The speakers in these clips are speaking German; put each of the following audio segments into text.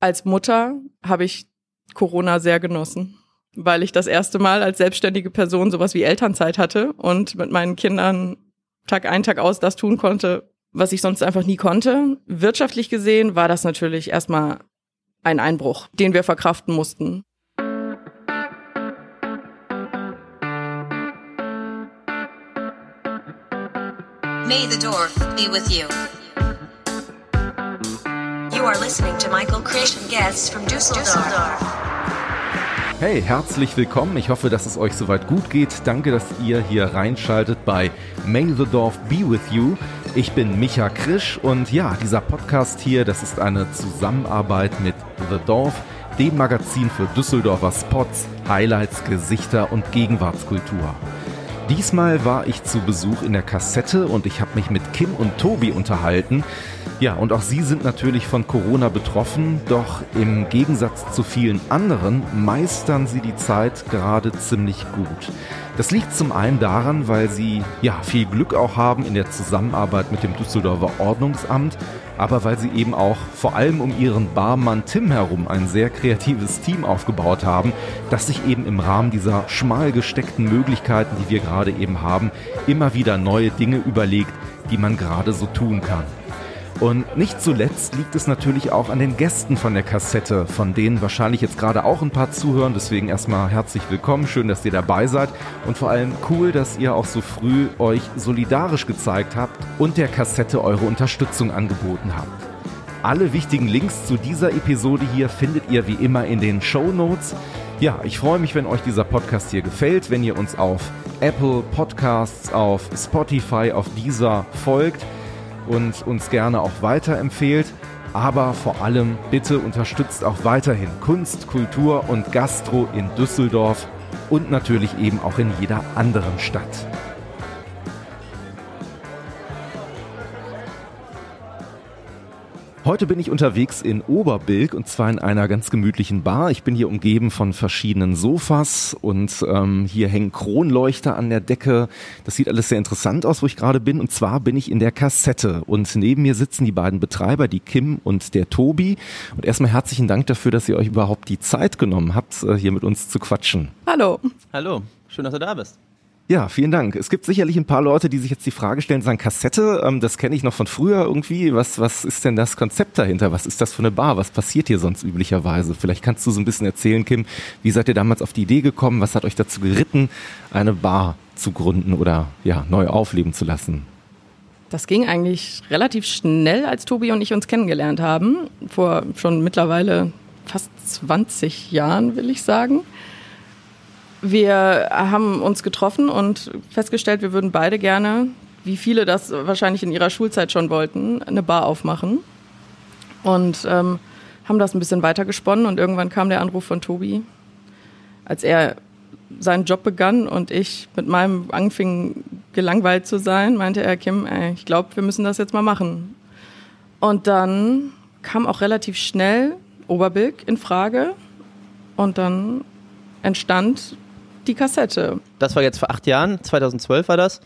Als Mutter habe ich Corona sehr genossen, weil ich das erste Mal als selbstständige Person sowas wie Elternzeit hatte und mit meinen Kindern Tag ein, Tag aus das tun konnte, was ich sonst einfach nie konnte. Wirtschaftlich gesehen war das natürlich erstmal ein Einbruch, den wir verkraften mussten. May the Dorf be with you. You are listening to Michael and guests from Düsseldorf. Hey, herzlich willkommen. Ich hoffe, dass es euch soweit gut geht. Danke, dass ihr hier reinschaltet bei May the Dorf Be With You. Ich bin Micha Krisch und ja, dieser Podcast hier, das ist eine Zusammenarbeit mit The Dorf, dem Magazin für Düsseldorfer Spots, Highlights, Gesichter und Gegenwartskultur. Diesmal war ich zu Besuch in der Kassette und ich habe mich mit Kim und Tobi unterhalten. Ja, und auch sie sind natürlich von Corona betroffen, doch im Gegensatz zu vielen anderen meistern sie die Zeit gerade ziemlich gut. Das liegt zum einen daran, weil sie ja viel Glück auch haben in der Zusammenarbeit mit dem Düsseldorfer Ordnungsamt aber weil sie eben auch vor allem um ihren Barmann Tim herum ein sehr kreatives Team aufgebaut haben, das sich eben im Rahmen dieser schmal gesteckten Möglichkeiten, die wir gerade eben haben, immer wieder neue Dinge überlegt, die man gerade so tun kann. Und nicht zuletzt liegt es natürlich auch an den Gästen von der Kassette, von denen wahrscheinlich jetzt gerade auch ein paar zuhören. Deswegen erstmal herzlich willkommen, schön, dass ihr dabei seid und vor allem cool, dass ihr auch so früh euch solidarisch gezeigt habt und der Kassette eure Unterstützung angeboten habt. Alle wichtigen Links zu dieser Episode hier findet ihr wie immer in den Show Notes. Ja, ich freue mich, wenn euch dieser Podcast hier gefällt, wenn ihr uns auf Apple Podcasts, auf Spotify, auf dieser folgt und uns gerne auch weiterempfehlt. Aber vor allem bitte unterstützt auch weiterhin Kunst, Kultur und Gastro in Düsseldorf und natürlich eben auch in jeder anderen Stadt. Heute bin ich unterwegs in Oberbilk und zwar in einer ganz gemütlichen Bar. Ich bin hier umgeben von verschiedenen Sofas und ähm, hier hängen Kronleuchter an der Decke. Das sieht alles sehr interessant aus, wo ich gerade bin. Und zwar bin ich in der Kassette und neben mir sitzen die beiden Betreiber, die Kim und der Tobi. Und erstmal herzlichen Dank dafür, dass ihr euch überhaupt die Zeit genommen habt, äh, hier mit uns zu quatschen. Hallo. Hallo, schön, dass du da bist. Ja, vielen Dank. Es gibt sicherlich ein paar Leute, die sich jetzt die Frage stellen, sagen Kassette, ähm, das kenne ich noch von früher irgendwie. Was, was ist denn das Konzept dahinter? Was ist das für eine Bar? Was passiert hier sonst üblicherweise? Vielleicht kannst du so ein bisschen erzählen, Kim, wie seid ihr damals auf die Idee gekommen? Was hat euch dazu geritten, eine Bar zu gründen oder ja, neu aufleben zu lassen? Das ging eigentlich relativ schnell, als Tobi und ich uns kennengelernt haben. Vor schon mittlerweile fast 20 Jahren, will ich sagen wir haben uns getroffen und festgestellt, wir würden beide gerne, wie viele das wahrscheinlich in ihrer Schulzeit schon wollten, eine Bar aufmachen. Und ähm, haben das ein bisschen weiter gesponnen und irgendwann kam der Anruf von Tobi, als er seinen Job begann und ich mit meinem anfing gelangweilt zu sein, meinte er, Kim, ey, ich glaube, wir müssen das jetzt mal machen. Und dann kam auch relativ schnell Oberbilk in Frage und dann entstand die Kassette. Das war jetzt vor acht Jahren, 2012 war das.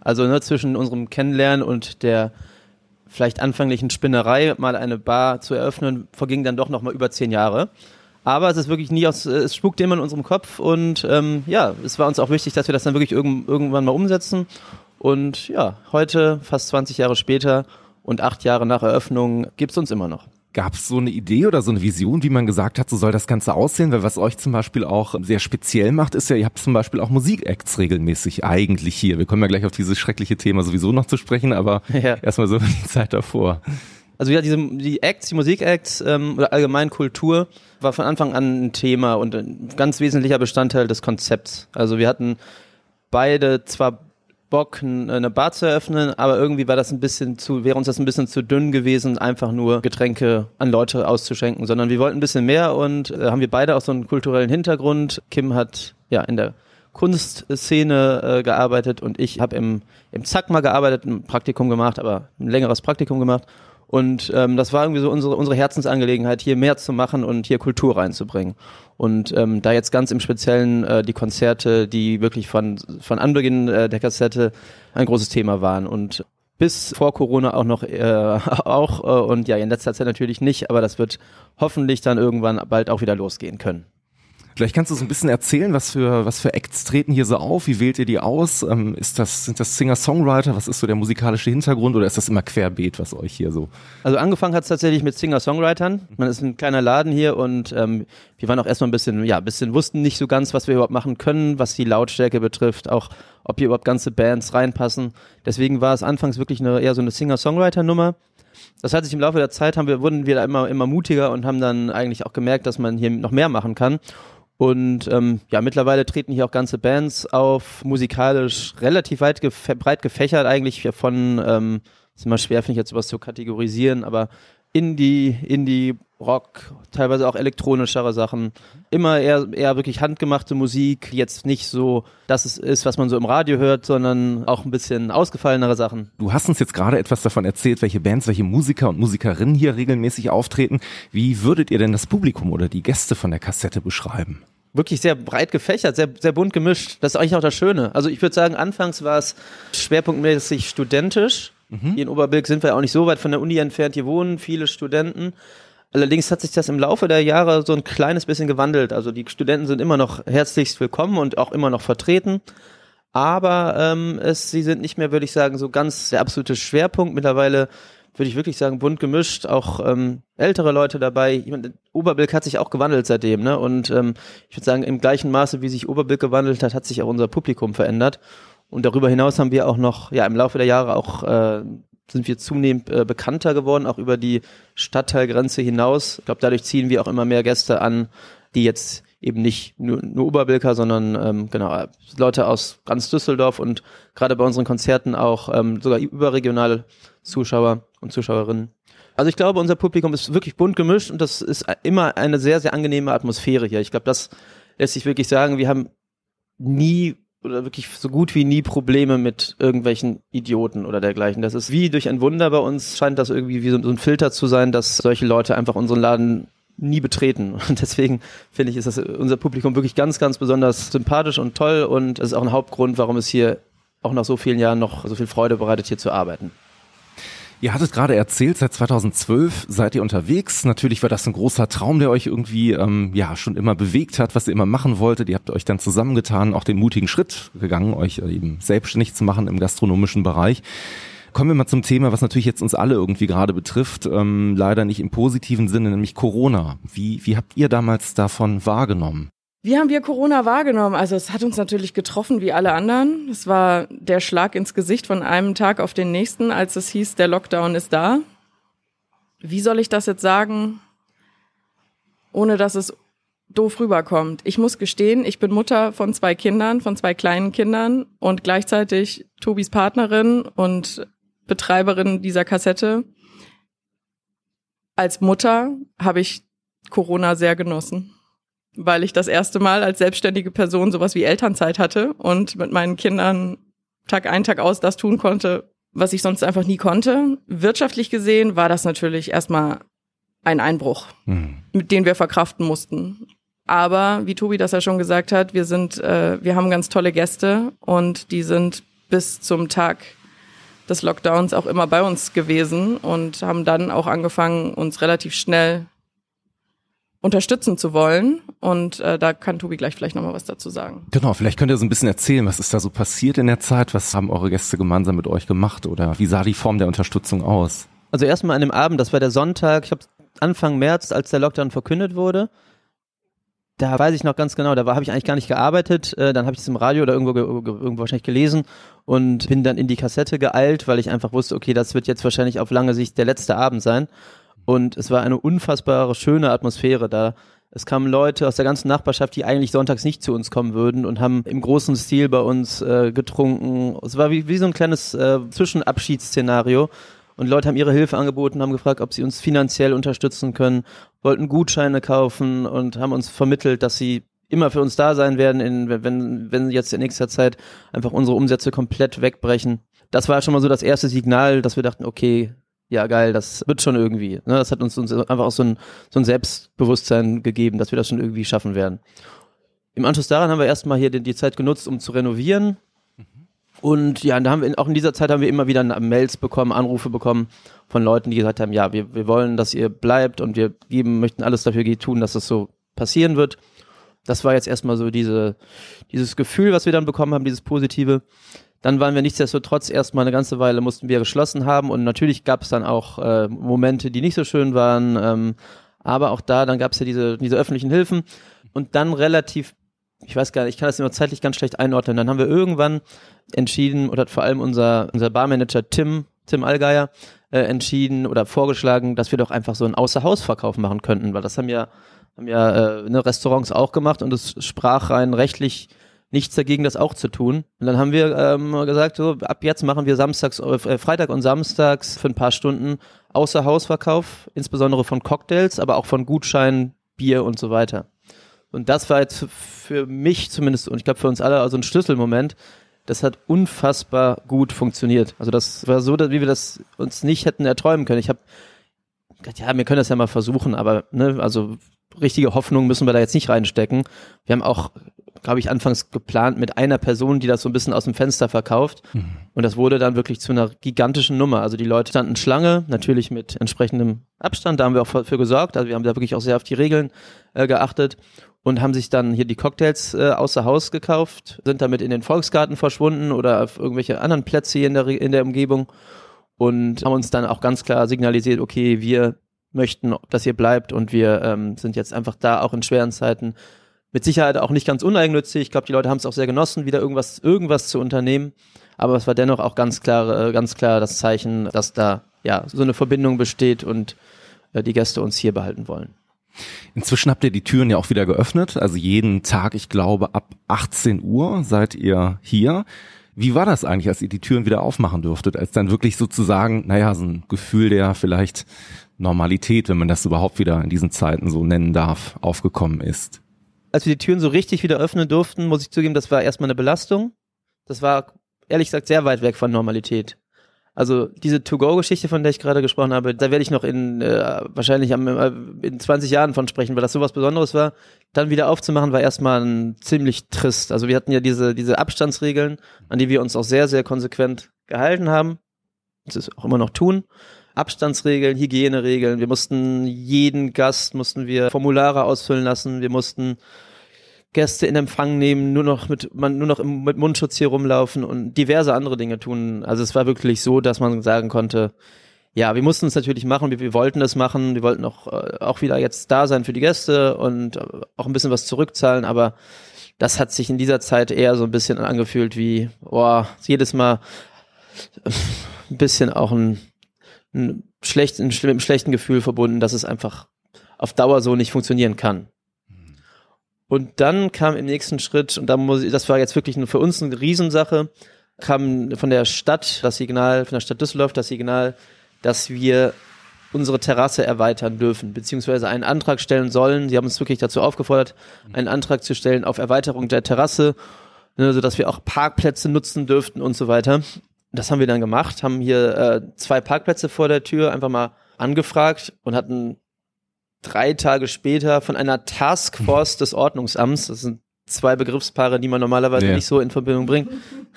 Also ne, zwischen unserem Kennenlernen und der vielleicht anfänglichen Spinnerei, mal eine Bar zu eröffnen, vergingen dann doch noch mal über zehn Jahre. Aber es ist wirklich nie aus, es spukt immer in unserem Kopf und ähm, ja, es war uns auch wichtig, dass wir das dann wirklich irgend, irgendwann mal umsetzen. Und ja, heute, fast 20 Jahre später und acht Jahre nach Eröffnung, gibt es uns immer noch. Gab es so eine Idee oder so eine Vision, wie man gesagt hat, so soll das Ganze aussehen? Weil was euch zum Beispiel auch sehr speziell macht, ist ja, ihr habt zum Beispiel auch Musikacts regelmäßig eigentlich hier. Wir kommen ja gleich auf dieses schreckliche Thema sowieso noch zu sprechen, aber ja. erstmal so die Zeit davor. Also ja, diese die Acts, die Musikacts ähm, oder allgemein Kultur war von Anfang an ein Thema und ein ganz wesentlicher Bestandteil des Konzepts. Also wir hatten beide zwar Bock, eine Bar zu eröffnen, aber irgendwie war das ein bisschen zu, wäre uns das ein bisschen zu dünn gewesen, einfach nur Getränke an Leute auszuschenken, sondern wir wollten ein bisschen mehr und äh, haben wir beide auch so einen kulturellen Hintergrund. Kim hat ja in der Kunstszene äh, gearbeitet und ich habe im, im Zack mal gearbeitet, ein Praktikum gemacht, aber ein längeres Praktikum gemacht. Und ähm, das war irgendwie so unsere, unsere Herzensangelegenheit, hier mehr zu machen und hier Kultur reinzubringen. Und ähm, da jetzt ganz im Speziellen äh, die Konzerte, die wirklich von, von Anbeginn äh, der Kassette ein großes Thema waren. Und bis vor Corona auch noch äh, auch äh, und ja in letzter Zeit natürlich nicht, aber das wird hoffentlich dann irgendwann bald auch wieder losgehen können. Vielleicht kannst du so ein bisschen erzählen, was für, was für Acts treten hier so auf? Wie wählt ihr die aus? Ähm, ist das, sind das Singer-Songwriter? Was ist so der musikalische Hintergrund oder ist das immer querbeet, was euch hier so? Also angefangen hat es tatsächlich mit Singer-Songwritern. Man ist ein kleiner Laden hier und ähm, wir waren auch erstmal ein bisschen, ja, ein bisschen wussten nicht so ganz, was wir überhaupt machen können, was die Lautstärke betrifft, auch ob hier überhaupt ganze Bands reinpassen. Deswegen war es anfangs wirklich eine, eher so eine Singer-Songwriter-Nummer. Das hat sich im Laufe der Zeit haben wir, wurden wir da immer, immer mutiger und haben dann eigentlich auch gemerkt, dass man hier noch mehr machen kann. Und ähm, ja, mittlerweile treten hier auch ganze Bands auf, musikalisch relativ weit gef breit gefächert eigentlich von, ähm, ist immer schwer, finde ich jetzt sowas zu kategorisieren, aber Indie, Indie, Rock, teilweise auch elektronischere Sachen. Immer eher, eher wirklich handgemachte Musik, jetzt nicht so, dass es ist, was man so im Radio hört, sondern auch ein bisschen ausgefallenere Sachen. Du hast uns jetzt gerade etwas davon erzählt, welche Bands, welche Musiker und Musikerinnen hier regelmäßig auftreten. Wie würdet ihr denn das Publikum oder die Gäste von der Kassette beschreiben? Wirklich sehr breit gefächert, sehr, sehr bunt gemischt. Das ist eigentlich auch das Schöne. Also ich würde sagen, anfangs war es schwerpunktmäßig studentisch. Mhm. Hier in Oberbilk sind wir auch nicht so weit von der Uni entfernt. Hier wohnen viele Studenten. Allerdings hat sich das im Laufe der Jahre so ein kleines bisschen gewandelt. Also die Studenten sind immer noch herzlichst willkommen und auch immer noch vertreten. Aber ähm, es, sie sind nicht mehr, würde ich sagen, so ganz der absolute Schwerpunkt. Mittlerweile würde ich wirklich sagen, bunt gemischt, auch ähm, ältere Leute dabei. Ich meine, Oberbilk hat sich auch gewandelt seitdem, ne? Und ähm, ich würde sagen, im gleichen Maße, wie sich Oberbilk gewandelt hat, hat sich auch unser Publikum verändert. Und darüber hinaus haben wir auch noch, ja, im Laufe der Jahre auch äh, sind wir zunehmend äh, bekannter geworden, auch über die Stadtteilgrenze hinaus. Ich glaube, dadurch ziehen wir auch immer mehr Gäste an, die jetzt eben nicht nur, nur Oberbilker, sondern ähm, genau Leute aus ganz Düsseldorf und gerade bei unseren Konzerten auch ähm, sogar überregionale Zuschauer und Zuschauerinnen. Also ich glaube, unser Publikum ist wirklich bunt gemischt und das ist immer eine sehr, sehr angenehme Atmosphäre hier. Ich glaube, das lässt sich wirklich sagen. Wir haben nie oder wirklich so gut wie nie Probleme mit irgendwelchen Idioten oder dergleichen. Das ist wie durch ein Wunder bei uns, scheint das irgendwie wie so, ein Filter zu sein, dass solche Leute einfach unseren Laden nie betreten. Und deswegen finde ich, ist das unser Publikum wirklich ganz, ganz besonders sympathisch und toll und es ist auch ein Hauptgrund, warum es hier auch nach so vielen Jahren noch so viel Freude bereitet, hier zu arbeiten. Ihr hattet gerade erzählt, seit 2012 seid ihr unterwegs. Natürlich war das ein großer Traum, der euch irgendwie ähm, ja schon immer bewegt hat, was ihr immer machen wolltet. Ihr habt euch dann zusammengetan, auch den mutigen Schritt gegangen, euch eben selbstständig zu machen im gastronomischen Bereich. Kommen wir mal zum Thema, was natürlich jetzt uns alle irgendwie gerade betrifft, ähm, leider nicht im positiven Sinne, nämlich Corona. Wie, wie habt ihr damals davon wahrgenommen? Wie haben wir Corona wahrgenommen? Also es hat uns natürlich getroffen wie alle anderen. Es war der Schlag ins Gesicht von einem Tag auf den nächsten, als es hieß, der Lockdown ist da. Wie soll ich das jetzt sagen, ohne dass es doof rüberkommt? Ich muss gestehen, ich bin Mutter von zwei Kindern, von zwei kleinen Kindern und gleichzeitig Tobis Partnerin und Betreiberin dieser Kassette. Als Mutter habe ich Corona sehr genossen weil ich das erste Mal als selbstständige Person sowas wie Elternzeit hatte und mit meinen Kindern Tag ein, Tag aus das tun konnte, was ich sonst einfach nie konnte. Wirtschaftlich gesehen war das natürlich erstmal ein Einbruch, mhm. mit dem wir verkraften mussten. Aber wie Tobi das ja schon gesagt hat, wir sind, äh, wir haben ganz tolle Gäste und die sind bis zum Tag des Lockdowns auch immer bei uns gewesen und haben dann auch angefangen, uns relativ schnell unterstützen zu wollen. Und äh, da kann Tobi gleich vielleicht nochmal was dazu sagen. Genau, vielleicht könnt ihr so ein bisschen erzählen, was ist da so passiert in der Zeit? Was haben eure Gäste gemeinsam mit euch gemacht? Oder wie sah die Form der Unterstützung aus? Also erstmal an dem Abend, das war der Sonntag, ich glaube Anfang März, als der Lockdown verkündet wurde. Da weiß ich noch ganz genau, da habe ich eigentlich gar nicht gearbeitet. Äh, dann habe ich es im Radio oder irgendwo, irgendwo wahrscheinlich gelesen und bin dann in die Kassette geeilt, weil ich einfach wusste, okay, das wird jetzt wahrscheinlich auf lange Sicht der letzte Abend sein. Und es war eine unfassbare, schöne Atmosphäre da. Es kamen Leute aus der ganzen Nachbarschaft, die eigentlich sonntags nicht zu uns kommen würden und haben im großen Stil bei uns äh, getrunken. Es war wie, wie so ein kleines äh, Zwischenabschiedsszenario. Und Leute haben ihre Hilfe angeboten, haben gefragt, ob sie uns finanziell unterstützen können, wollten Gutscheine kaufen und haben uns vermittelt, dass sie immer für uns da sein werden, in, wenn, wenn jetzt in nächster Zeit einfach unsere Umsätze komplett wegbrechen. Das war schon mal so das erste Signal, dass wir dachten, okay, ja geil, das wird schon irgendwie. Ne? Das hat uns, uns einfach auch so ein, so ein Selbstbewusstsein gegeben, dass wir das schon irgendwie schaffen werden. Im Anschluss daran haben wir erstmal hier die, die Zeit genutzt, um zu renovieren. Und ja, da haben wir, auch in dieser Zeit haben wir immer wieder Mails bekommen, Anrufe bekommen von Leuten, die gesagt haben, ja, wir, wir wollen, dass ihr bleibt und wir geben, möchten alles dafür tun, dass das so passieren wird. Das war jetzt erstmal so diese, dieses Gefühl, was wir dann bekommen haben, dieses Positive. Dann waren wir nichtsdestotrotz erstmal eine ganze Weile, mussten wir geschlossen haben und natürlich gab es dann auch äh, Momente, die nicht so schön waren. Ähm, aber auch da, dann gab es ja diese, diese öffentlichen Hilfen und dann relativ ich weiß gar nicht, ich kann das immer zeitlich ganz schlecht einordnen. Dann haben wir irgendwann entschieden, oder vor allem unser, unser Barmanager Tim, Tim Allgeier, äh, entschieden oder vorgeschlagen, dass wir doch einfach so einen Außerhausverkauf machen könnten, weil das haben ja, haben ja äh, ne, Restaurants auch gemacht und es sprach rein rechtlich nichts dagegen, das auch zu tun. Und dann haben wir ähm, gesagt, so ab jetzt machen wir samstags, äh, Freitag und samstags für ein paar Stunden Außerhausverkauf, insbesondere von Cocktails, aber auch von Gutscheinen, Bier und so weiter. Und das war jetzt für mich zumindest und ich glaube für uns alle also ein Schlüsselmoment. Das hat unfassbar gut funktioniert. Also das war so, wie wir das uns nicht hätten erträumen können. Ich habe gedacht, ja, wir können das ja mal versuchen, aber ne, also richtige Hoffnung müssen wir da jetzt nicht reinstecken. Wir haben auch, glaube ich, anfangs geplant mit einer Person, die das so ein bisschen aus dem Fenster verkauft. Mhm. Und das wurde dann wirklich zu einer gigantischen Nummer. Also die Leute standen Schlange, natürlich mit entsprechendem Abstand. Da haben wir auch für gesorgt. Also wir haben da wirklich auch sehr auf die Regeln äh, geachtet und haben sich dann hier die Cocktails äh, außer Haus gekauft, sind damit in den Volksgarten verschwunden oder auf irgendwelche anderen Plätze hier in der, in der Umgebung und haben uns dann auch ganz klar signalisiert, okay, wir möchten, dass ihr bleibt und wir ähm, sind jetzt einfach da, auch in schweren Zeiten. Mit Sicherheit auch nicht ganz uneigennützig. Ich glaube, die Leute haben es auch sehr genossen, wieder irgendwas, irgendwas zu unternehmen. Aber es war dennoch auch ganz klar, äh, ganz klar das Zeichen, dass da ja so eine Verbindung besteht und äh, die Gäste uns hier behalten wollen. Inzwischen habt ihr die Türen ja auch wieder geöffnet. Also jeden Tag, ich glaube, ab 18 Uhr seid ihr hier. Wie war das eigentlich, als ihr die Türen wieder aufmachen durftet? Als dann wirklich sozusagen, naja, so ein Gefühl der vielleicht Normalität, wenn man das überhaupt wieder in diesen Zeiten so nennen darf, aufgekommen ist? Als wir die Türen so richtig wieder öffnen durften, muss ich zugeben, das war erstmal eine Belastung. Das war ehrlich gesagt sehr weit weg von Normalität. Also diese To-Go-Geschichte, von der ich gerade gesprochen habe, da werde ich noch in äh, wahrscheinlich am, äh, in 20 Jahren von sprechen, weil das sowas Besonderes war. Dann wieder aufzumachen, war erstmal ein ziemlich trist. Also wir hatten ja diese, diese Abstandsregeln, an die wir uns auch sehr, sehr konsequent gehalten haben. Das ist auch immer noch tun. Abstandsregeln, Hygieneregeln. Wir mussten jeden Gast mussten wir Formulare ausfüllen lassen. Wir mussten Gäste in Empfang nehmen, nur noch mit, man, nur noch im, mit Mundschutz hier rumlaufen und diverse andere Dinge tun. Also es war wirklich so, dass man sagen konnte, ja, wir mussten es natürlich machen, wir, wir wollten das machen, wir wollten auch, äh, auch wieder jetzt da sein für die Gäste und äh, auch ein bisschen was zurückzahlen, aber das hat sich in dieser Zeit eher so ein bisschen angefühlt wie, boah, jedes Mal ein bisschen auch ein, ein, schlecht, ein schlechten Gefühl verbunden, dass es einfach auf Dauer so nicht funktionieren kann. Und dann kam im nächsten Schritt, und da muss ich, das war jetzt wirklich für uns eine Riesensache, kam von der Stadt das Signal, von der Stadt Düsseldorf das Signal, dass wir unsere Terrasse erweitern dürfen, beziehungsweise einen Antrag stellen sollen. Sie haben uns wirklich dazu aufgefordert, einen Antrag zu stellen auf Erweiterung der Terrasse, ne, sodass wir auch Parkplätze nutzen dürften und so weiter. Das haben wir dann gemacht, haben hier äh, zwei Parkplätze vor der Tür einfach mal angefragt und hatten drei Tage später von einer Taskforce des Ordnungsamts, das sind zwei Begriffspaare, die man normalerweise ja. nicht so in Verbindung bringt,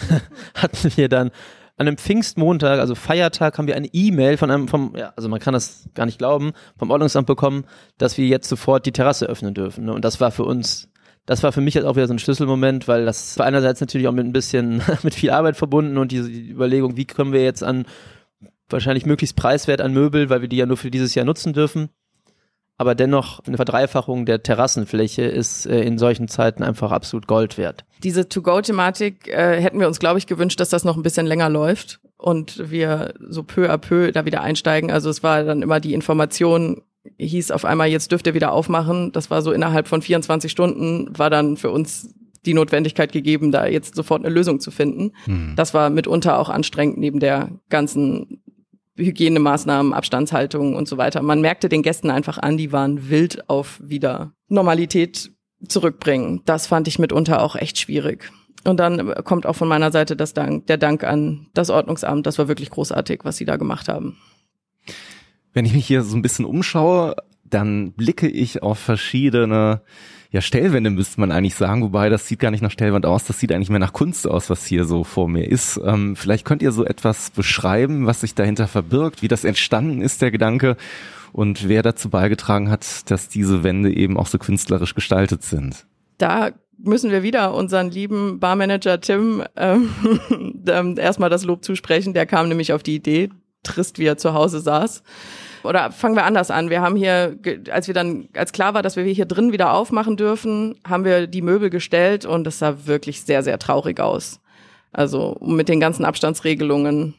hatten wir dann an einem Pfingstmontag, also Feiertag, haben wir eine E-Mail von einem, vom, ja, also man kann das gar nicht glauben, vom Ordnungsamt bekommen, dass wir jetzt sofort die Terrasse öffnen dürfen. Ne? Und das war für uns, das war für mich jetzt auch wieder so ein Schlüsselmoment, weil das war einerseits natürlich auch mit ein bisschen, mit viel Arbeit verbunden und diese Überlegung, wie kommen wir jetzt an wahrscheinlich möglichst preiswert an Möbel, weil wir die ja nur für dieses Jahr nutzen dürfen aber dennoch eine Verdreifachung der Terrassenfläche ist äh, in solchen Zeiten einfach absolut Gold wert. Diese To-Go-Thematik äh, hätten wir uns, glaube ich, gewünscht, dass das noch ein bisschen länger läuft und wir so peu à peu da wieder einsteigen. Also es war dann immer die Information, hieß auf einmal, jetzt dürft ihr wieder aufmachen. Das war so innerhalb von 24 Stunden, war dann für uns die Notwendigkeit gegeben, da jetzt sofort eine Lösung zu finden. Hm. Das war mitunter auch anstrengend neben der ganzen Hygienemaßnahmen, Abstandshaltung und so weiter. Man merkte den Gästen einfach an, die waren wild auf wieder Normalität zurückbringen. Das fand ich mitunter auch echt schwierig. Und dann kommt auch von meiner Seite das Dank, der Dank an das Ordnungsamt. Das war wirklich großartig, was sie da gemacht haben. Wenn ich mich hier so ein bisschen umschaue, dann blicke ich auf verschiedene ja, Stellwände müsste man eigentlich sagen, wobei das sieht gar nicht nach Stellwand aus, das sieht eigentlich mehr nach Kunst aus, was hier so vor mir ist. Ähm, vielleicht könnt ihr so etwas beschreiben, was sich dahinter verbirgt, wie das entstanden ist, der Gedanke, und wer dazu beigetragen hat, dass diese Wände eben auch so künstlerisch gestaltet sind. Da müssen wir wieder unseren lieben Barmanager Tim ähm, ähm erstmal das Lob zusprechen. Der kam nämlich auf die Idee, trist wie er zu Hause saß oder fangen wir anders an. Wir haben hier, als wir dann, als klar war, dass wir hier drin wieder aufmachen dürfen, haben wir die Möbel gestellt und es sah wirklich sehr, sehr traurig aus. Also mit den ganzen Abstandsregelungen.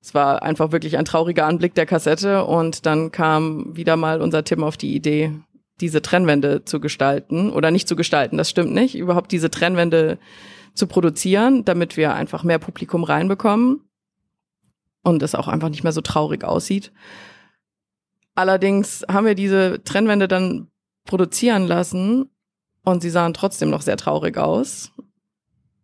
Es war einfach wirklich ein trauriger Anblick der Kassette und dann kam wieder mal unser Tim auf die Idee, diese Trennwände zu gestalten oder nicht zu gestalten, das stimmt nicht, überhaupt diese Trennwände zu produzieren, damit wir einfach mehr Publikum reinbekommen und es auch einfach nicht mehr so traurig aussieht. Allerdings haben wir diese Trennwände dann produzieren lassen und sie sahen trotzdem noch sehr traurig aus.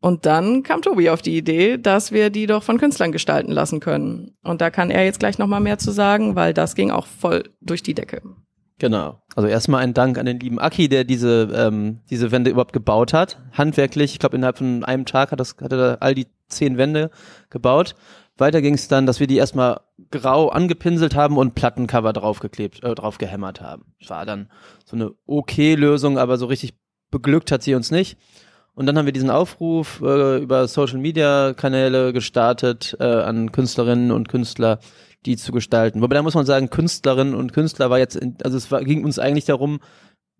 Und dann kam Tobi auf die Idee, dass wir die doch von Künstlern gestalten lassen können. Und da kann er jetzt gleich nochmal mehr zu sagen, weil das ging auch voll durch die Decke. Genau. Also erstmal ein Dank an den lieben Aki, der diese, ähm, diese Wände überhaupt gebaut hat. Handwerklich, ich glaube innerhalb von einem Tag hat, das, hat er all die zehn Wände gebaut. Weiter ging es dann, dass wir die erstmal grau angepinselt haben und Plattencover draufgeklebt, äh, drauf gehämmert haben. War dann so eine okay Lösung, aber so richtig beglückt hat sie uns nicht. Und dann haben wir diesen Aufruf äh, über Social Media Kanäle gestartet äh, an Künstlerinnen und Künstler, die zu gestalten. Wobei da muss man sagen, Künstlerinnen und Künstler war jetzt, in, also es war, ging uns eigentlich darum,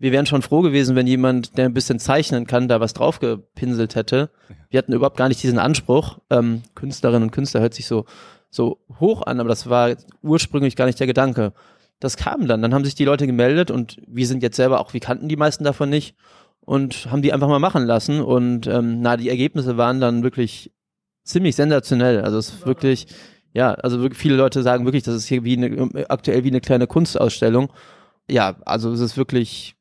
wir wären schon froh gewesen, wenn jemand, der ein bisschen zeichnen kann, da was draufgepinselt hätte. Wir hatten überhaupt gar nicht diesen Anspruch. Ähm, Künstlerinnen und Künstler hört sich so, so hoch an, aber das war ursprünglich gar nicht der Gedanke. Das kam dann. Dann haben sich die Leute gemeldet und wir sind jetzt selber auch, wir kannten die meisten davon nicht und haben die einfach mal machen lassen. Und ähm, na, die Ergebnisse waren dann wirklich ziemlich sensationell. Also es ist wirklich, ja, also wirklich viele Leute sagen wirklich, das ist hier wie eine, aktuell wie eine kleine Kunstausstellung. Ja, also es ist wirklich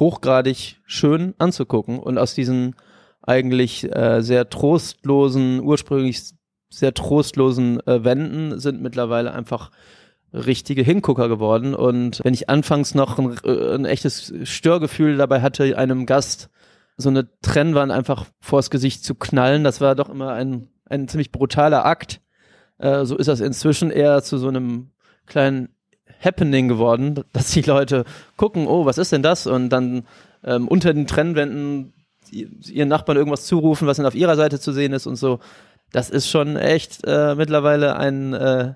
hochgradig schön anzugucken und aus diesen eigentlich äh, sehr trostlosen, ursprünglich sehr trostlosen äh, Wänden sind mittlerweile einfach richtige Hingucker geworden. Und wenn ich anfangs noch ein, äh, ein echtes Störgefühl dabei hatte, einem Gast so eine Trennwand einfach vors Gesicht zu knallen, das war doch immer ein, ein ziemlich brutaler Akt. Äh, so ist das inzwischen eher zu so einem kleinen Happening geworden, dass die Leute gucken, oh, was ist denn das? Und dann ähm, unter den Trennwänden ihren Nachbarn irgendwas zurufen, was dann auf ihrer Seite zu sehen ist und so. Das ist schon echt äh, mittlerweile ein, äh,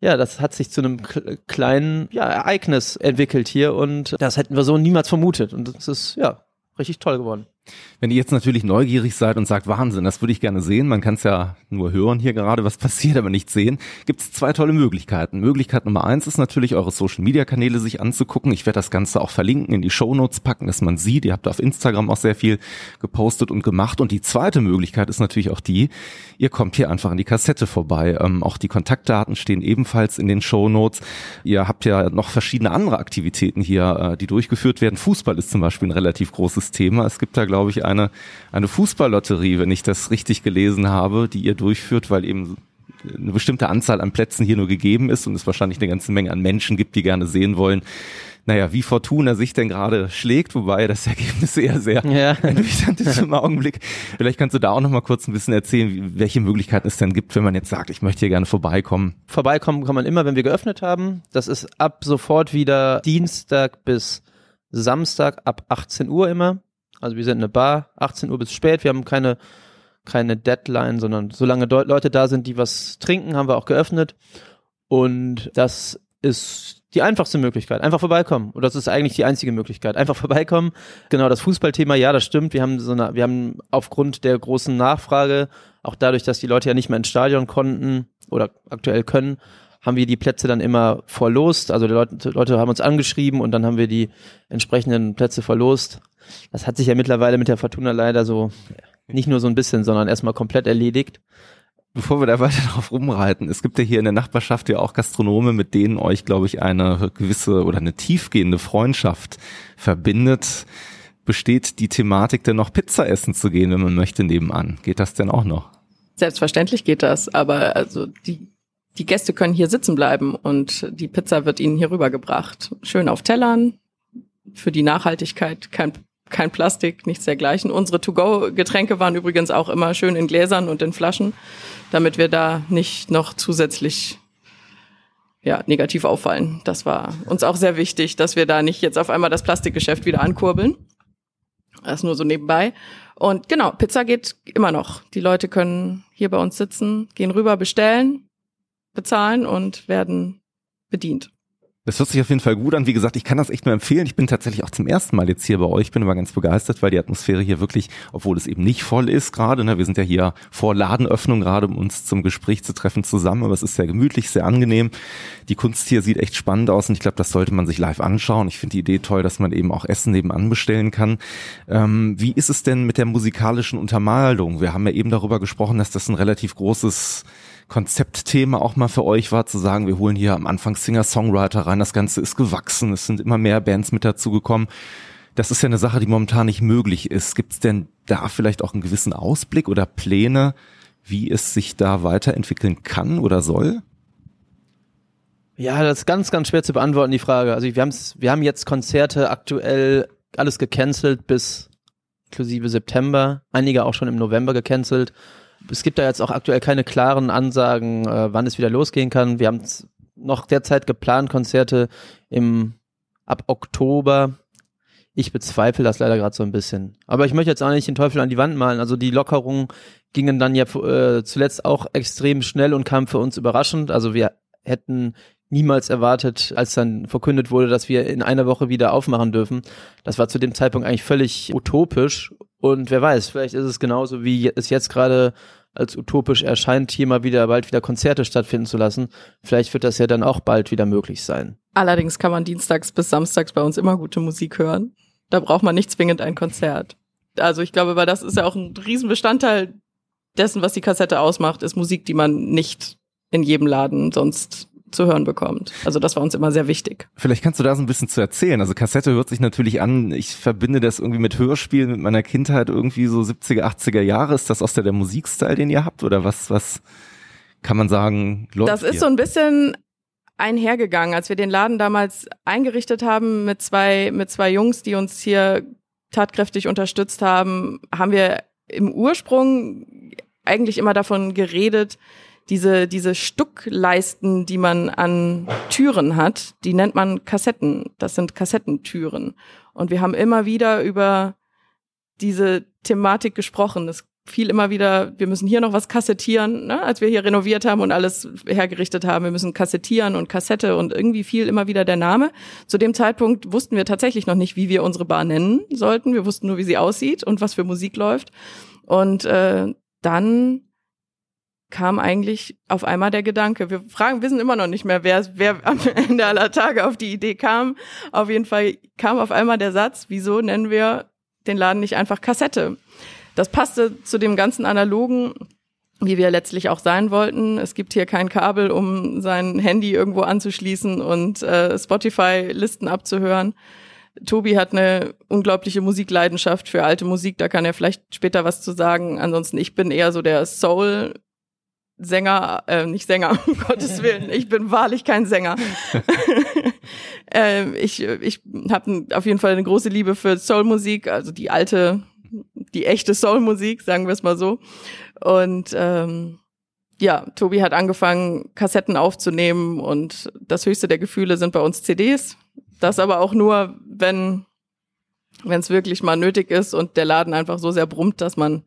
ja, das hat sich zu einem kleinen ja, Ereignis entwickelt hier und das hätten wir so niemals vermutet. Und das ist, ja, richtig toll geworden. Wenn ihr jetzt natürlich neugierig seid und sagt, Wahnsinn, das würde ich gerne sehen, man kann es ja nur hören hier gerade, was passiert, aber nicht sehen, gibt es zwei tolle Möglichkeiten. Möglichkeit Nummer eins ist natürlich, eure Social-Media-Kanäle sich anzugucken. Ich werde das Ganze auch verlinken, in die Shownotes packen, dass man sieht. Ihr habt auf Instagram auch sehr viel gepostet und gemacht. Und die zweite Möglichkeit ist natürlich auch die, ihr kommt hier einfach an die Kassette vorbei. Ähm, auch die Kontaktdaten stehen ebenfalls in den Shownotes. Ihr habt ja noch verschiedene andere Aktivitäten hier, äh, die durchgeführt werden. Fußball ist zum Beispiel ein relativ großes Thema. Es gibt da, glaube ich, eine, eine Fußballlotterie, wenn ich das richtig gelesen habe, die ihr durchführt, weil eben eine bestimmte Anzahl an Plätzen hier nur gegeben ist und es wahrscheinlich eine ganze Menge an Menschen gibt, die gerne sehen wollen, naja, wie Fortuna sich denn gerade schlägt, wobei das Ergebnis eher sehr ja. ernüchternd ist im Augenblick. Vielleicht kannst du da auch noch mal kurz ein bisschen erzählen, welche Möglichkeiten es denn gibt, wenn man jetzt sagt, ich möchte hier gerne vorbeikommen. Vorbeikommen kann man immer, wenn wir geöffnet haben. Das ist ab sofort wieder Dienstag bis Samstag ab 18 Uhr immer. Also wir sind eine Bar, 18 Uhr bis spät. Wir haben keine, keine Deadline, sondern solange Leute da sind, die was trinken, haben wir auch geöffnet. Und das ist die einfachste Möglichkeit. Einfach vorbeikommen. Und das ist eigentlich die einzige Möglichkeit. Einfach vorbeikommen. Genau, das Fußballthema, ja, das stimmt. Wir haben so eine, wir haben aufgrund der großen Nachfrage, auch dadurch, dass die Leute ja nicht mehr ins Stadion konnten oder aktuell können, haben wir die Plätze dann immer verlost. Also die Leute, Leute haben uns angeschrieben und dann haben wir die entsprechenden Plätze verlost. Das hat sich ja mittlerweile mit der Fortuna leider so nicht nur so ein bisschen, sondern erstmal komplett erledigt. Bevor wir da weiter drauf rumreiten, es gibt ja hier in der Nachbarschaft ja auch Gastronome, mit denen euch, glaube ich, eine gewisse oder eine tiefgehende Freundschaft verbindet. Besteht die Thematik denn noch Pizza essen zu gehen, wenn man möchte, nebenan? Geht das denn auch noch? Selbstverständlich geht das, aber also die die Gäste können hier sitzen bleiben und die Pizza wird ihnen hier rübergebracht. Schön auf Tellern, für die Nachhaltigkeit kein, kein Plastik, nichts dergleichen. Unsere To-Go-Getränke waren übrigens auch immer schön in Gläsern und in Flaschen, damit wir da nicht noch zusätzlich ja, negativ auffallen. Das war uns auch sehr wichtig, dass wir da nicht jetzt auf einmal das Plastikgeschäft wieder ankurbeln. Das nur so nebenbei. Und genau, Pizza geht immer noch. Die Leute können hier bei uns sitzen, gehen rüber, bestellen, bezahlen und werden bedient. Das hört sich auf jeden Fall gut an. Wie gesagt, ich kann das echt nur empfehlen. Ich bin tatsächlich auch zum ersten Mal jetzt hier bei euch. Bin aber ganz begeistert, weil die Atmosphäre hier wirklich, obwohl es eben nicht voll ist gerade, ne, wir sind ja hier vor Ladenöffnung gerade, um uns zum Gespräch zu treffen zusammen, aber es ist sehr gemütlich, sehr angenehm. Die Kunst hier sieht echt spannend aus und ich glaube, das sollte man sich live anschauen. Ich finde die Idee toll, dass man eben auch Essen nebenan bestellen kann. Ähm, wie ist es denn mit der musikalischen Untermalung? Wir haben ja eben darüber gesprochen, dass das ein relativ großes Konzeptthema auch mal für euch war, zu sagen, wir holen hier am Anfang Singer-Songwriter rein, das Ganze ist gewachsen, es sind immer mehr Bands mit dazugekommen. Das ist ja eine Sache, die momentan nicht möglich ist. Gibt es denn da vielleicht auch einen gewissen Ausblick oder Pläne, wie es sich da weiterentwickeln kann oder soll? Ja, das ist ganz, ganz schwer zu beantworten, die Frage. Also wir, haben's, wir haben jetzt Konzerte aktuell alles gecancelt bis inklusive September, einige auch schon im November gecancelt es gibt da jetzt auch aktuell keine klaren Ansagen, äh, wann es wieder losgehen kann. Wir haben noch derzeit geplant, Konzerte im ab Oktober. Ich bezweifle das leider gerade so ein bisschen. Aber ich möchte jetzt auch nicht den Teufel an die Wand malen. Also die Lockerungen gingen dann ja äh, zuletzt auch extrem schnell und kamen für uns überraschend. Also wir hätten niemals erwartet, als dann verkündet wurde, dass wir in einer Woche wieder aufmachen dürfen. Das war zu dem Zeitpunkt eigentlich völlig utopisch. Und wer weiß, vielleicht ist es genauso, wie es jetzt gerade als utopisch erscheint, hier mal wieder bald wieder Konzerte stattfinden zu lassen. Vielleicht wird das ja dann auch bald wieder möglich sein. Allerdings kann man dienstags bis samstags bei uns immer gute Musik hören. Da braucht man nicht zwingend ein Konzert. Also ich glaube, weil das ist ja auch ein Riesenbestandteil dessen, was die Kassette ausmacht, ist Musik, die man nicht in jedem Laden sonst zu hören bekommt. Also das war uns immer sehr wichtig. Vielleicht kannst du da so ein bisschen zu erzählen. Also Kassette hört sich natürlich an, ich verbinde das irgendwie mit Hörspielen, mit meiner Kindheit irgendwie so 70er, 80er Jahre. Ist das aus der, der Musikstil, den ihr habt? Oder was, was kann man sagen? Das ist hier? so ein bisschen einhergegangen, als wir den Laden damals eingerichtet haben mit zwei, mit zwei Jungs, die uns hier tatkräftig unterstützt haben, haben wir im Ursprung eigentlich immer davon geredet, diese, diese Stuckleisten, die man an Türen hat, die nennt man Kassetten. Das sind Kassettentüren. Und wir haben immer wieder über diese Thematik gesprochen. Es fiel immer wieder, wir müssen hier noch was kassettieren, ne? als wir hier renoviert haben und alles hergerichtet haben. Wir müssen kassettieren und Kassette und irgendwie fiel immer wieder der Name. Zu dem Zeitpunkt wussten wir tatsächlich noch nicht, wie wir unsere Bar nennen sollten. Wir wussten nur, wie sie aussieht und was für Musik läuft. Und äh, dann kam eigentlich auf einmal der Gedanke. Wir fragen, wissen immer noch nicht mehr, wer, wer am Ende aller Tage auf die Idee kam. Auf jeden Fall kam auf einmal der Satz, wieso nennen wir den Laden nicht einfach Kassette? Das passte zu dem ganzen analogen, wie wir letztlich auch sein wollten. Es gibt hier kein Kabel, um sein Handy irgendwo anzuschließen und äh, Spotify-Listen abzuhören. Tobi hat eine unglaubliche Musikleidenschaft für alte Musik, da kann er vielleicht später was zu sagen. Ansonsten, ich bin eher so der Soul Sänger, äh, nicht Sänger, um Gottes Willen, ich bin wahrlich kein Sänger. äh, ich ich habe auf jeden Fall eine große Liebe für Soulmusik, also die alte, die echte Soulmusik, sagen wir es mal so. Und ähm, ja, Tobi hat angefangen, Kassetten aufzunehmen und das höchste der Gefühle sind bei uns CDs. Das aber auch nur, wenn wenn es wirklich mal nötig ist und der Laden einfach so sehr brummt, dass man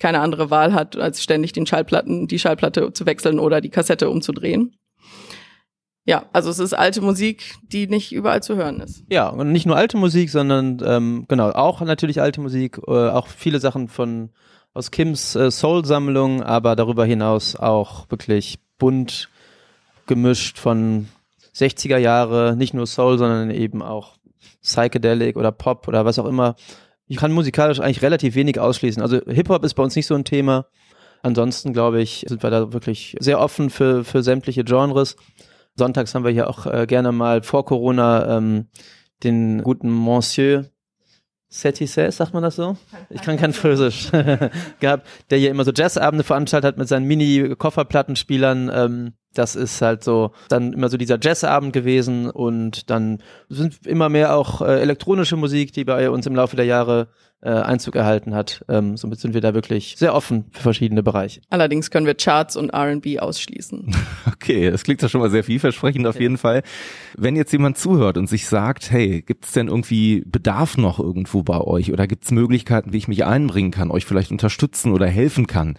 keine andere Wahl hat, als ständig den Schallplatten, die Schallplatte zu wechseln oder die Kassette umzudrehen. Ja, also es ist alte Musik, die nicht überall zu hören ist. Ja, und nicht nur alte Musik, sondern ähm, genau, auch natürlich alte Musik, äh, auch viele Sachen von aus Kims äh, Soul-Sammlung, aber darüber hinaus auch wirklich bunt gemischt von 60er Jahre, nicht nur Soul, sondern eben auch Psychedelic oder Pop oder was auch immer ich kann musikalisch eigentlich relativ wenig ausschließen. Also Hip-Hop ist bei uns nicht so ein Thema. Ansonsten, glaube ich, sind wir da wirklich sehr offen für, für sämtliche Genres. Sonntags haben wir hier auch äh, gerne mal vor Corona ähm, den guten Monsieur Satisfait, sagt man das so? Ich kann kein Französisch. gehabt, der hier immer so Jazzabende veranstaltet hat mit seinen Mini-Kofferplattenspielern. Ähm, Das ist halt so dann immer so dieser Jazzabend gewesen und dann sind immer mehr auch äh, elektronische Musik, die bei uns im Laufe der Jahre äh, Einzug erhalten hat. Ähm, somit sind wir da wirklich sehr offen für verschiedene Bereiche. Allerdings können wir Charts und R&B ausschließen. Okay, das klingt ja schon mal sehr vielversprechend auf jeden Fall. Wenn jetzt jemand zuhört und sich sagt, hey, gibt es denn irgendwie Bedarf noch irgendwo bei euch oder gibt es Möglichkeiten, wie ich mich einbringen kann, euch vielleicht unterstützen oder helfen kann?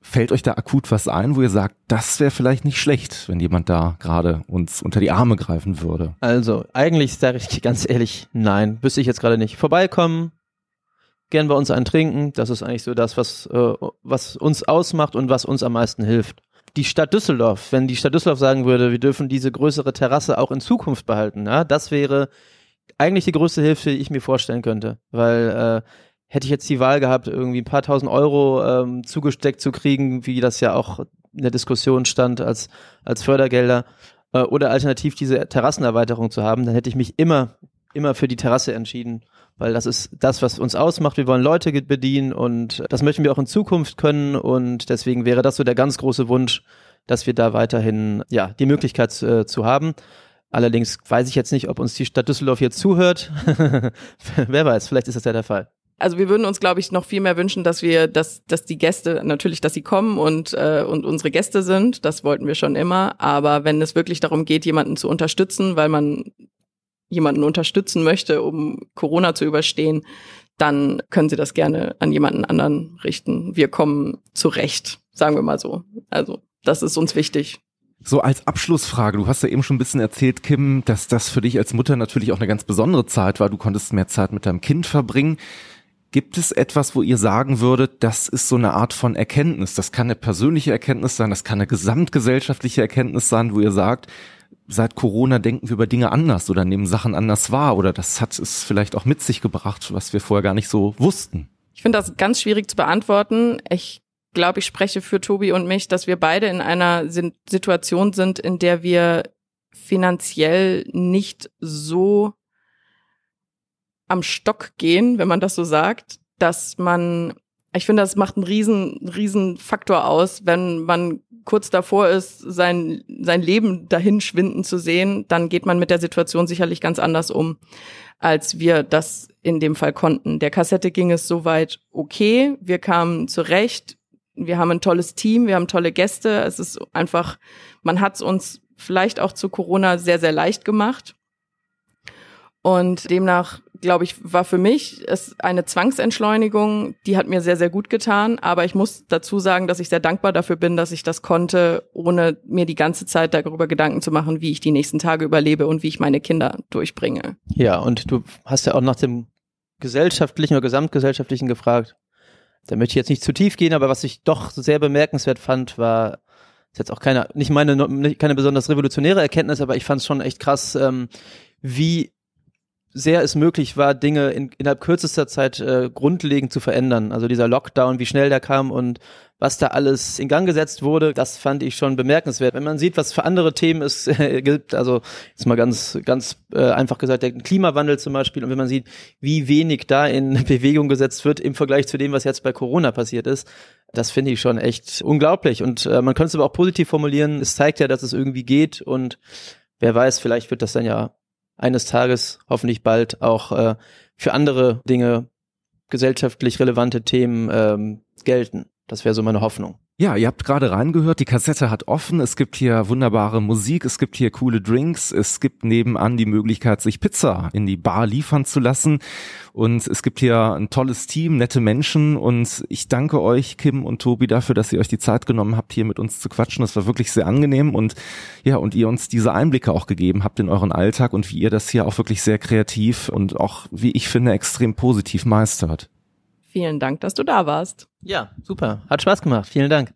Fällt euch da akut was ein, wo ihr sagt, das wäre vielleicht nicht schlecht, wenn jemand da gerade uns unter die Arme greifen würde? Also, eigentlich sage ich ganz ehrlich, nein, wüsste ich jetzt gerade nicht. Vorbeikommen, gern bei uns einen trinken. Das ist eigentlich so das, was, äh, was uns ausmacht und was uns am meisten hilft. Die Stadt Düsseldorf, wenn die Stadt Düsseldorf sagen würde, wir dürfen diese größere Terrasse auch in Zukunft behalten, ja, das wäre eigentlich die größte Hilfe, die ich mir vorstellen könnte. Weil äh, hätte ich jetzt die Wahl gehabt, irgendwie ein paar tausend Euro ähm, zugesteckt zu kriegen, wie das ja auch in der Diskussion stand als, als Fördergelder, äh, oder alternativ diese Terrassenerweiterung zu haben, dann hätte ich mich immer, immer für die Terrasse entschieden weil das ist das, was uns ausmacht. Wir wollen Leute bedienen und das möchten wir auch in Zukunft können und deswegen wäre das so der ganz große Wunsch, dass wir da weiterhin ja die Möglichkeit äh, zu haben. Allerdings weiß ich jetzt nicht, ob uns die Stadt Düsseldorf jetzt zuhört. Wer weiß, vielleicht ist das ja der Fall. Also wir würden uns, glaube ich, noch viel mehr wünschen, dass wir, dass, dass die Gäste natürlich, dass sie kommen und äh, und unsere Gäste sind. Das wollten wir schon immer. Aber wenn es wirklich darum geht, jemanden zu unterstützen, weil man jemanden unterstützen möchte, um Corona zu überstehen, dann können Sie das gerne an jemanden anderen richten. Wir kommen zurecht, sagen wir mal so. Also das ist uns wichtig. So als Abschlussfrage, du hast ja eben schon ein bisschen erzählt, Kim, dass das für dich als Mutter natürlich auch eine ganz besondere Zeit war. Du konntest mehr Zeit mit deinem Kind verbringen. Gibt es etwas, wo ihr sagen würdet, das ist so eine Art von Erkenntnis? Das kann eine persönliche Erkenntnis sein, das kann eine gesamtgesellschaftliche Erkenntnis sein, wo ihr sagt, seit Corona denken wir über Dinge anders oder nehmen Sachen anders wahr oder das hat es vielleicht auch mit sich gebracht, was wir vorher gar nicht so wussten? Ich finde das ganz schwierig zu beantworten. Ich glaube, ich spreche für Tobi und mich, dass wir beide in einer Situation sind, in der wir finanziell nicht so am Stock gehen, wenn man das so sagt, dass man, ich finde, das macht einen riesen, riesen Faktor aus, wenn man kurz davor ist, sein, sein Leben dahin schwinden zu sehen, dann geht man mit der Situation sicherlich ganz anders um, als wir das in dem Fall konnten. Der Kassette ging es soweit okay, wir kamen zurecht, wir haben ein tolles Team, wir haben tolle Gäste, es ist einfach, man hat es uns vielleicht auch zu Corona sehr, sehr leicht gemacht. Und demnach glaube ich, war für mich es eine Zwangsentschleunigung, die hat mir sehr, sehr gut getan. Aber ich muss dazu sagen, dass ich sehr dankbar dafür bin, dass ich das konnte, ohne mir die ganze Zeit darüber Gedanken zu machen, wie ich die nächsten Tage überlebe und wie ich meine Kinder durchbringe. Ja, und du hast ja auch nach dem gesellschaftlichen oder gesamtgesellschaftlichen gefragt. Da möchte ich jetzt nicht zu tief gehen, aber was ich doch sehr bemerkenswert fand, war ist jetzt auch keine, nicht meine, keine besonders revolutionäre Erkenntnis, aber ich fand es schon echt krass, ähm, wie sehr es möglich war, Dinge in, innerhalb kürzester Zeit äh, grundlegend zu verändern. Also dieser Lockdown, wie schnell der kam und was da alles in Gang gesetzt wurde, das fand ich schon bemerkenswert. Wenn man sieht, was für andere Themen es äh, gibt, also jetzt mal ganz, ganz äh, einfach gesagt, der Klimawandel zum Beispiel, und wenn man sieht, wie wenig da in Bewegung gesetzt wird im Vergleich zu dem, was jetzt bei Corona passiert ist, das finde ich schon echt unglaublich. Und äh, man könnte es aber auch positiv formulieren. Es zeigt ja, dass es irgendwie geht und wer weiß, vielleicht wird das dann ja eines Tages hoffentlich bald auch äh, für andere Dinge, gesellschaftlich relevante Themen ähm, gelten. Das wäre so meine Hoffnung. Ja, ihr habt gerade reingehört, die Kassette hat offen, es gibt hier wunderbare Musik, es gibt hier coole Drinks, es gibt nebenan die Möglichkeit, sich Pizza in die Bar liefern zu lassen und es gibt hier ein tolles Team, nette Menschen und ich danke euch, Kim und Tobi, dafür, dass ihr euch die Zeit genommen habt, hier mit uns zu quatschen. Das war wirklich sehr angenehm und ja, und ihr uns diese Einblicke auch gegeben habt in euren Alltag und wie ihr das hier auch wirklich sehr kreativ und auch, wie ich finde, extrem positiv meistert. Vielen Dank, dass du da warst. Ja, super. Hat Spaß gemacht. Vielen Dank.